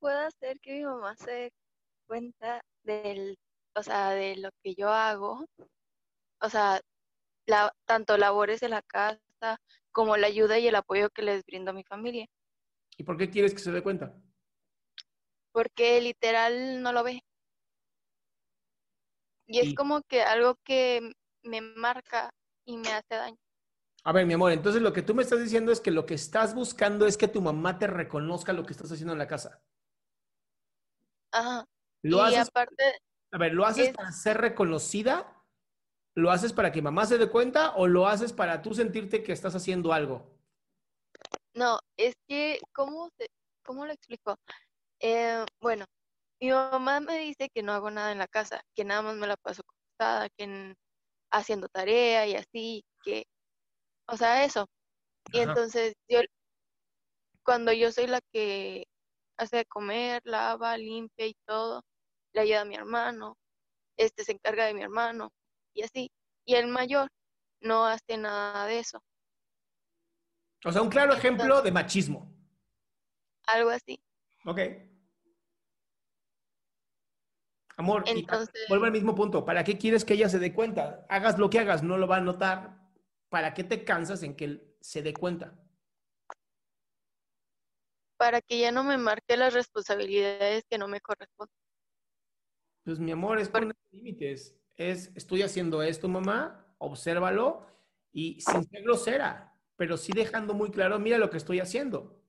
puedo hacer que mi mamá se dé cuenta del, o sea, de lo que yo hago? O sea, la- tanto labores de la casa como la ayuda y el apoyo que les brindo a mi familia, ¿Y por qué quieres que se dé cuenta? porque literal no lo ve. Y es como que algo que me marca y me hace daño. A ver, mi amor, entonces lo que tú me estás diciendo es que lo que estás buscando es que tu mamá te reconozca lo que estás haciendo en la casa. Ajá. ¿Lo y haces, aparte, a ver, ¿lo haces es- para ser reconocida? ¿Lo haces para que mamá se dé cuenta o lo haces para tú sentirte que estás haciendo algo? No, es que, ¿cómo, se- cómo lo explico? Eh, bueno, mi mamá me dice que no hago nada en la casa, que nada más me la paso acostada, que en- haciendo tarea y así, que, o sea, eso. Y Ajá. entonces yo, cuando yo soy la que hace de comer, lava, limpia y todo, le ayuda a mi hermano, este se encarga de mi hermano y así. Y el mayor no hace nada de eso, O sea, un claro ejemplo de machismo. algo así. Ok. Amor, Entonces- vuelvo al mismo punto. ¿Para qué quieres que ella se dé cuenta? Hagas lo que hagas, no lo va a notar. ¿Para qué te cansas en que él se dé cuenta? Para que ya no me marque las responsabilidades que no me corresponden. Pues mi amor, es poner límites. Es, estoy haciendo esto, mamá, obsérvalo y sin ser grosera, pero sí dejando muy claro, mira lo que estoy haciendo.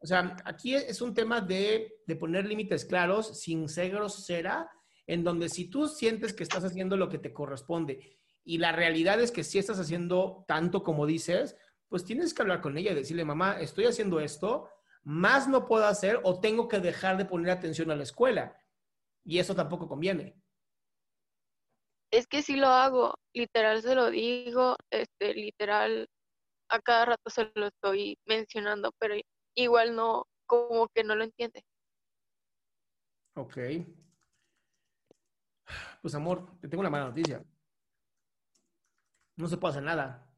O sea, aquí es un tema de, de poner límites claros sin ser grosera, en donde si tú sientes que estás haciendo lo que te corresponde y la realidad es que si estás haciendo tanto como dices, pues tienes que hablar con ella y decirle, mamá, estoy haciendo esto, más no puedo hacer o tengo que dejar de poner atención a la escuela. Y eso tampoco conviene. Es que sí lo hago, literal se lo digo, este, literal a cada rato se lo estoy mencionando, pero igual no, como que no lo entiende. Ok. Pues amor, te tengo una mala noticia. No se puede hacer nada.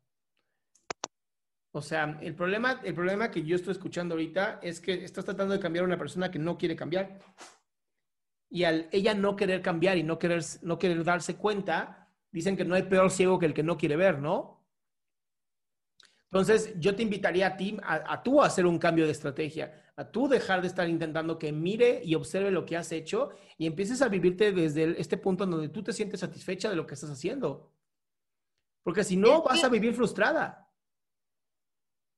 O sea, el problema, el problema que yo estoy escuchando ahorita es que estás tratando de cambiar a una persona que no quiere cambiar. Y al ella no querer cambiar y no querer, no querer darse cuenta, dicen que no hay peor ciego que el que no quiere ver, ¿no? Entonces, yo te invitaría a ti, a, a tú a hacer un cambio de estrategia, a tú dejar de estar intentando que mire y observe lo que has hecho y empieces a vivirte desde el- este punto en donde tú te sientes satisfecha de lo que estás haciendo. Porque si no, vas a vivir frustrada.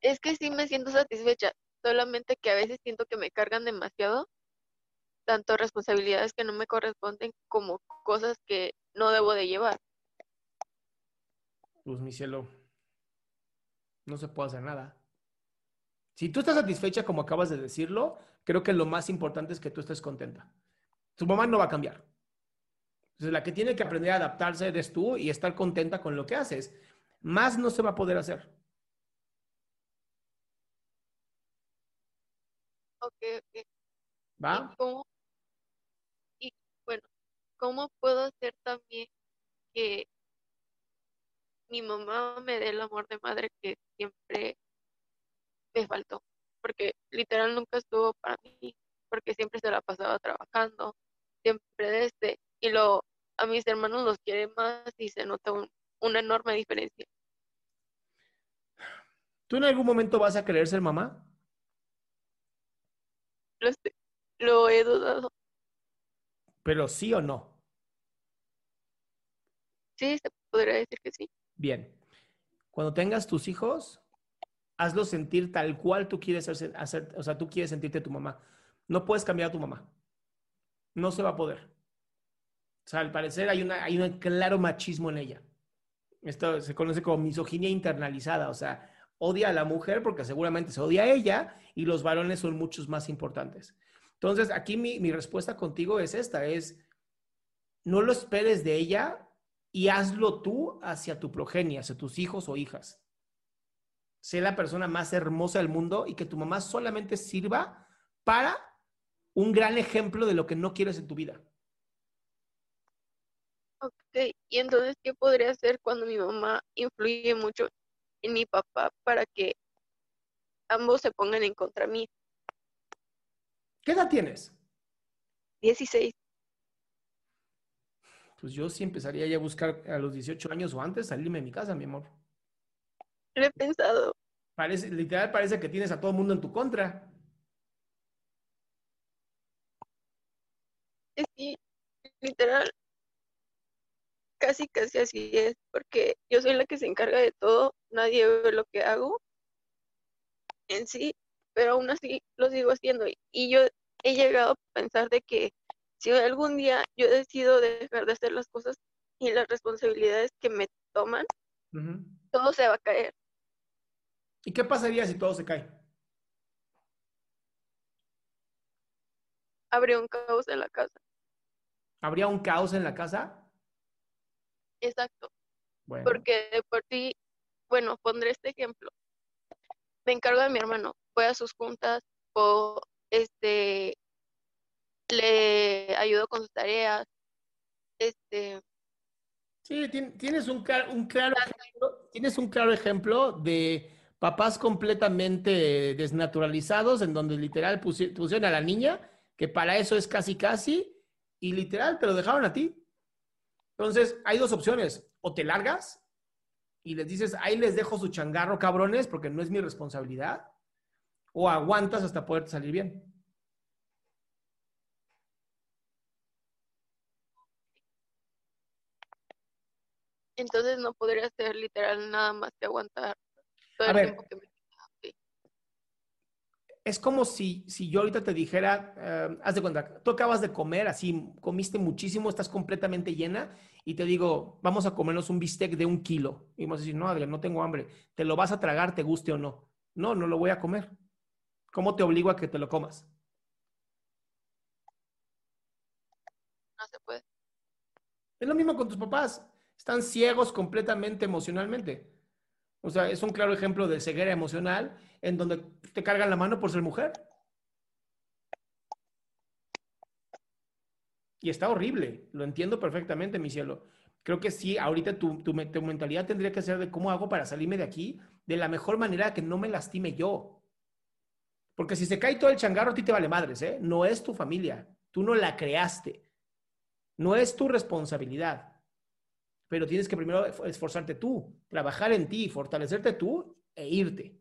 Es que sí me siento satisfecha, solamente que a veces siento que me cargan demasiado, tanto responsabilidades que no me corresponden como cosas que no debo de llevar. Pues mi cielo, no se puede hacer nada. Si tú estás satisfecha como acabas de decirlo, creo que lo más importante es que tú estés contenta. Tu mamá no va a cambiar. Entonces, la que tiene que aprender a adaptarse eres tú y estar contenta con lo que haces. Más no se va a poder hacer. Ok, ok. ¿Va? ¿Y cómo, y bueno, cómo puedo hacer también que mi mamá me dé el amor de madre que siempre me faltó? Porque literal nunca estuvo para mí, porque siempre se la pasaba trabajando, siempre desde, y lo, a mis hermanos los quiere más y se nota un- una enorme diferencia. ¿Tú en algún momento vas a querer ser mamá? Lo, he dudado. Pero sí o no. Sí, se podría decir que sí. Bien. Cuando tengas tus hijos, hazlos sentir tal cual tú quieres hacer, hacer- o sea, tú quieres sentirte tu mamá. No puedes cambiar a tu mamá. No se va a poder. O sea, al parecer hay, una, hay un claro machismo en ella. Esto se conoce como misoginia internalizada, o sea, odia a la mujer porque seguramente se odia a ella y los varones son muchos más importantes. Entonces, aquí mi, mi respuesta contigo es esta, es no lo esperes de ella y hazlo tú hacia tu progenie, hacia tus hijos o hijas. Sé la persona más hermosa del mundo y que tu mamá solamente sirva para un gran ejemplo de lo que no quieres en tu vida. Ok, y entonces, ¿qué podría hacer cuando mi mamá influye mucho mi papá para que ambos se pongan en contra mí? ¿Qué edad tienes? 16. Pues yo sí empezaría ya a buscar a los 18 años o antes salirme de mi casa, mi amor. Lo he pensado. Parece, literal parece que tienes a todo el mundo en tu contra. Que, literal, casi, casi así es, porque yo soy la que se encarga de todo, nadie ve lo que hago en sí, pero aún así lo sigo haciendo. Y yo he llegado a pensar de que si algún día yo decido dejar de hacer las cosas y las responsabilidades que me toman, todo se va a caer. ¿Y qué pasaría si todo se cae? Habría un caos en la casa. ¿Habría un caos en la casa? Exacto. Bueno, Porque de por sí, bueno, pondré este ejemplo. Me encargo de mi hermano, voy a sus juntas, o este, le ayudo con sus tareas, este, sí, tien- tienes un, clar- un claro ejemplo, tienes un claro ejemplo de papás completamente desnaturalizados en donde literal pusi- pusieron a la niña, que para eso es casi casi, y literal te lo dejaron a ti. Entonces, hay dos opciones, o te largas y les dices, ahí les dejo su changarro, cabrones, porque no es mi responsabilidad, o aguantas hasta poder salir bien. entonces no podría ser literal nada más que aguantar todo A el ver. tiempo que me Es como si, si yo ahorita te dijera, eh, haz de cuenta, tú acabas de comer, así comiste muchísimo, estás completamente llena y te digo, vamos a comernos un bistec de un kilo. Y vamos a decir, no, Adrián, no tengo hambre. ¿Te lo vas a tragar, te guste o no? No, no lo voy a comer. ¿Cómo te obligo a que te lo comas? no se puede. Es lo mismo con tus papás. Están ciegos completamente emocionalmente. O sea, es un claro ejemplo de ceguera emocional en donde te cargan la mano por ser mujer. Y está horrible, lo entiendo perfectamente, mi cielo. Creo que sí, ahorita tu, tu, tu mentalidad tendría que ser de cómo hago para salirme de aquí de la mejor manera que no me lastime yo. Porque si se cae todo el changarro, a ti te vale madres, ¿eh? No es tu familia, tú no la creaste. No es tu responsabilidad. Pero tienes que primero esf- esforzarte tú, trabajar en ti, fortalecerte tú e irte.